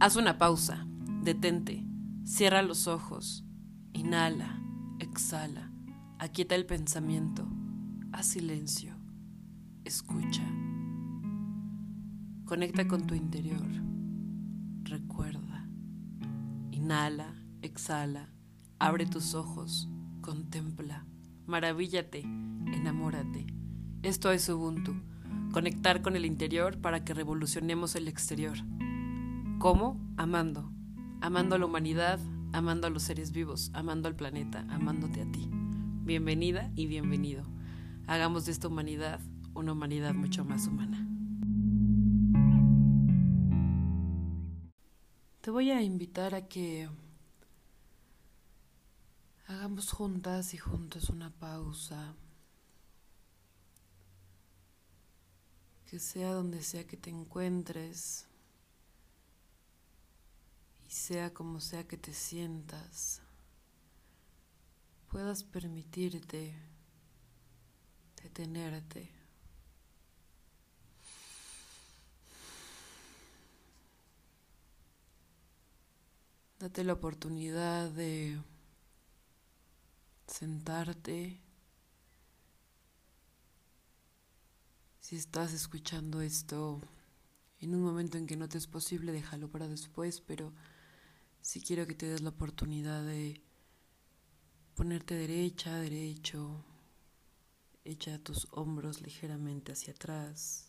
Haz una pausa, detente, cierra los ojos, inhala, exhala, aquieta el pensamiento, haz silencio, escucha. Conecta con tu interior, recuerda, inhala, exhala, abre tus ojos, contempla, maravíllate, enamórate. Esto es Ubuntu, conectar con el interior para que revolucionemos el exterior. ¿Cómo? Amando. Amando a la humanidad, amando a los seres vivos, amando al planeta, amándote a ti. Bienvenida y bienvenido. Hagamos de esta humanidad una humanidad mucho más humana. Te voy a invitar a que hagamos juntas y juntos una pausa. Que sea donde sea que te encuentres y sea como sea que te sientas, puedas permitirte detenerte. Date la oportunidad de sentarte. Si estás escuchando esto en un momento en que no te es posible, déjalo para después, pero si quiero que te des la oportunidad de ponerte derecha, derecho, echa tus hombros ligeramente hacia atrás.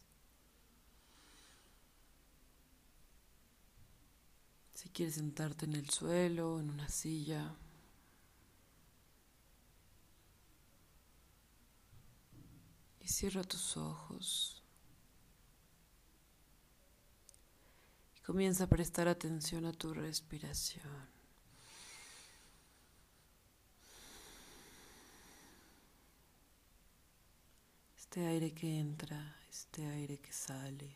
Si quieres sentarte en el suelo, en una silla. Y cierra tus ojos. Comienza a prestar atención a tu respiración. Este aire que entra, este aire que sale.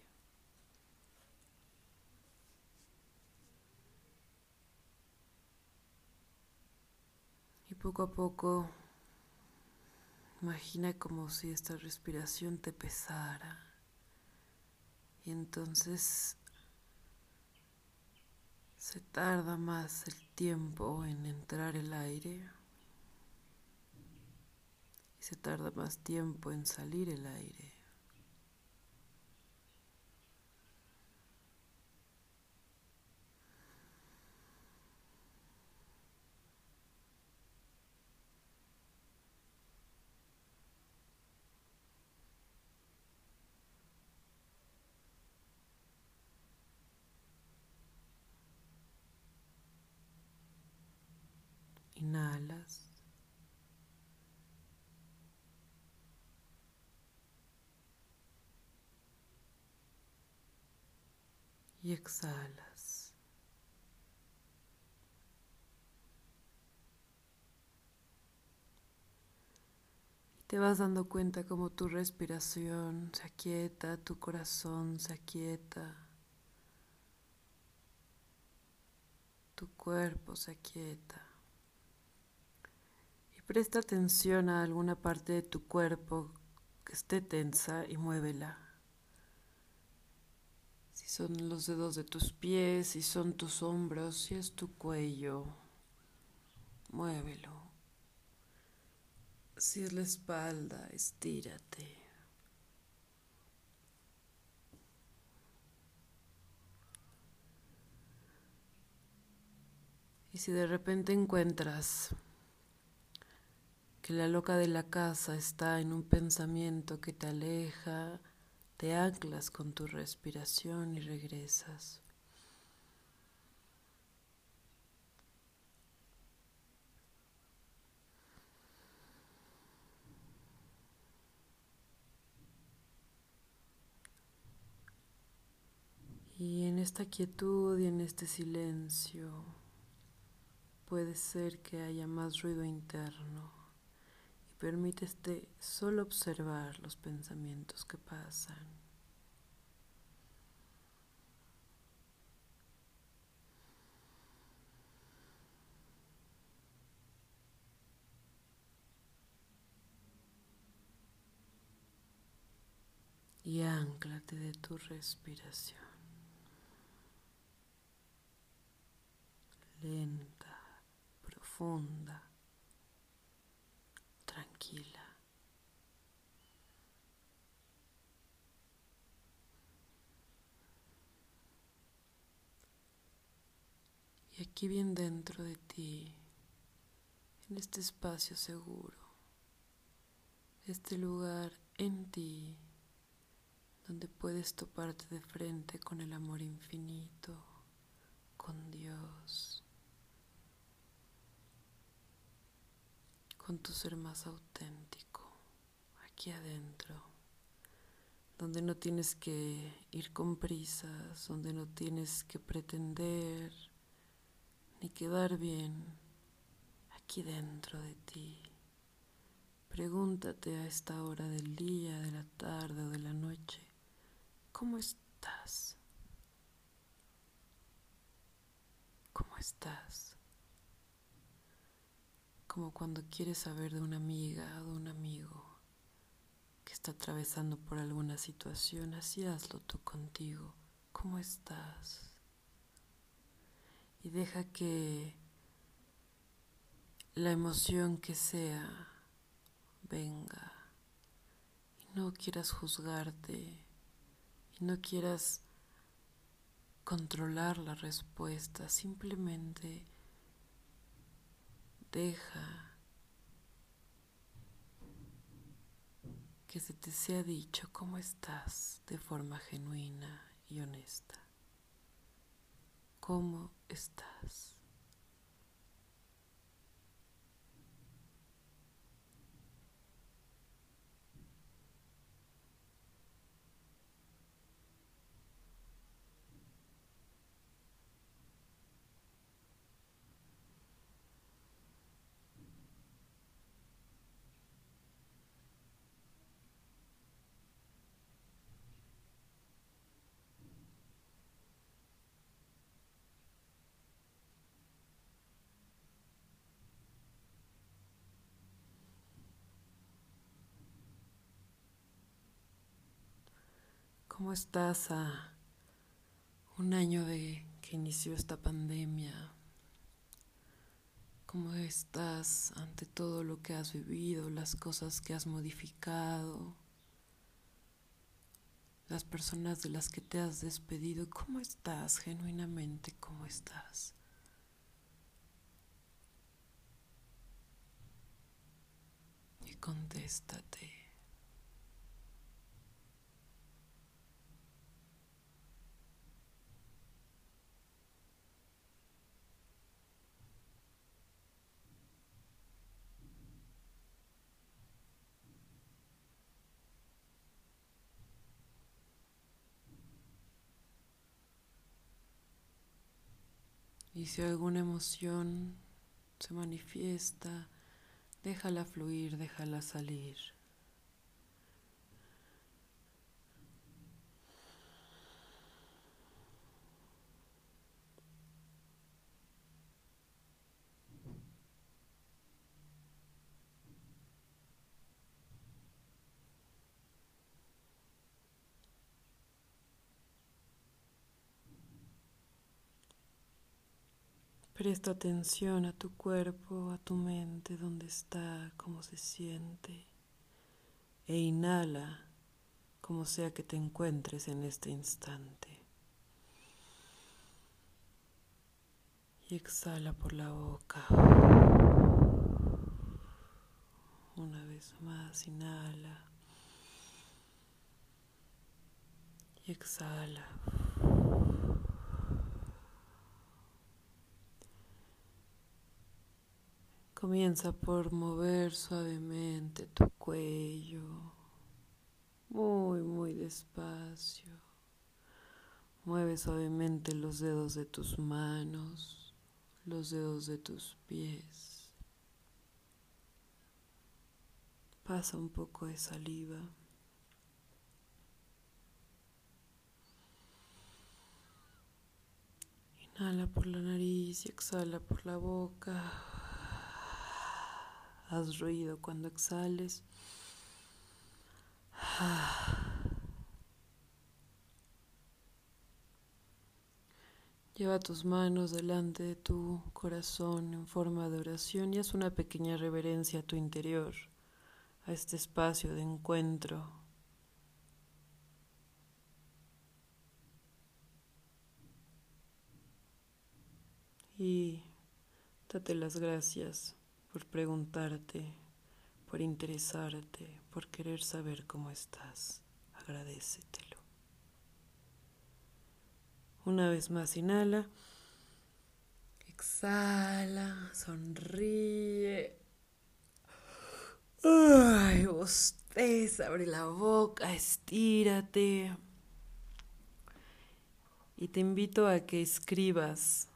Y poco a poco imagina como si esta respiración te pesara. Y entonces se tarda más el tiempo en entrar el aire y se tarda más tiempo en salir el aire. Y exhalas. Y te vas dando cuenta como tu respiración se aquieta, tu corazón se aquieta. Tu cuerpo se aquieta. Presta atención a alguna parte de tu cuerpo que esté tensa y muévela. Si son los dedos de tus pies, si son tus hombros, si es tu cuello, muévelo. Si es la espalda, estírate. Y si de repente encuentras que la loca de la casa está en un pensamiento que te aleja, te anclas con tu respiración y regresas. Y en esta quietud y en este silencio puede ser que haya más ruido interno. Permítete solo observar los pensamientos que pasan. Y anclate de tu respiración. lenta, profunda, tranquila. Y aquí bien dentro de ti, en este espacio seguro, este lugar en ti donde puedes toparte de frente con el amor infinito, con Dios, con tu ser más auténtico, aquí adentro, donde no tienes que ir con prisas, donde no tienes que pretender ni quedar bien aquí dentro de ti. Pregúntate a esta hora del día, de la tarde o de la noche, ¿cómo estás? ¿Cómo estás? Como cuando quieres saber de una amiga o de un amigo que está atravesando por alguna situación, así hazlo tú contigo. ¿Cómo estás? y deja que la emoción que sea venga y no quieras juzgarte y no quieras controlar la respuesta, simplemente deja que se te sea dicho cómo estás de forma genuina y honesta. ¿Cómo estás? ¿Cómo estás a un año de que inició esta pandemia? ¿Cómo estás ante todo lo que has vivido, las cosas que has modificado, las personas de las que te has despedido? ¿Cómo estás genuinamente? ¿Cómo estás? Y contéstate. Y si alguna emoción se manifiesta, déjala fluir, déjala salir. Presta atención a tu cuerpo, a tu mente, dónde está, cómo se siente. E inhala como sea que te encuentres en este instante. Y exhala por la boca. Una vez más, inhala. Y exhala. Comienza por mover suavemente tu cuello, muy, muy despacio. Mueve suavemente los dedos de tus manos, los dedos de tus pies. Pasa un poco de saliva. Inhala por la nariz y exhala por la boca. Haz ruido cuando exhales. Lleva tus manos delante de tu corazón en forma de oración y haz una pequeña reverencia a tu interior, a este espacio de encuentro. Y date las gracias por preguntarte, por interesarte, por querer saber cómo estás. Agradecetelo. Una vez más, inhala. Exhala, sonríe. Ay, bosteza, abre la boca, estírate. Y te invito a que escribas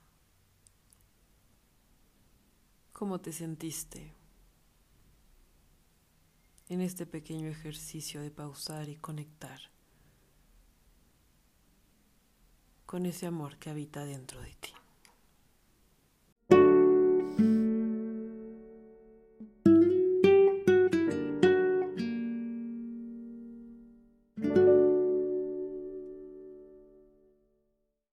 cómo te sentiste en este pequeño ejercicio de pausar y conectar con ese amor que habita dentro de ti.